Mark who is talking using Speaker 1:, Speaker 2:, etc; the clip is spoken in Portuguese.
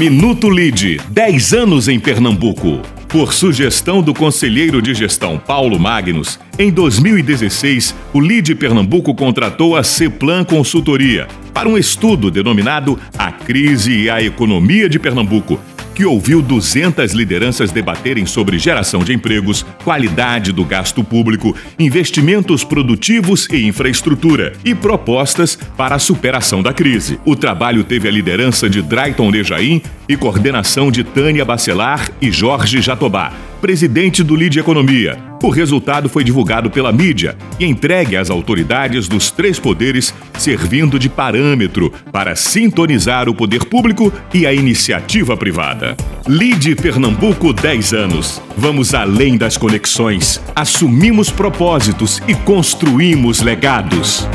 Speaker 1: Minuto Lide, 10 anos em Pernambuco. Por sugestão do conselheiro de gestão Paulo Magnus, em 2016, o LIDE Pernambuco contratou a Ceplan Consultoria para um estudo denominado A Crise e a Economia de Pernambuco, que ouviu 200 lideranças debaterem sobre geração de empregos, qualidade do gasto público, investimentos produtivos e infraestrutura e propostas para a superação da crise. O trabalho teve a liderança de Drayton Lejaim e coordenação de Tânia Bacelar e Jorge Jatobá, presidente do Lide Economia. O resultado foi divulgado pela mídia e entregue às autoridades dos três poderes, servindo de parâmetro para sintonizar o poder público e a iniciativa privada. Lide Pernambuco 10 anos. Vamos além das conexões, assumimos propósitos e construímos legados.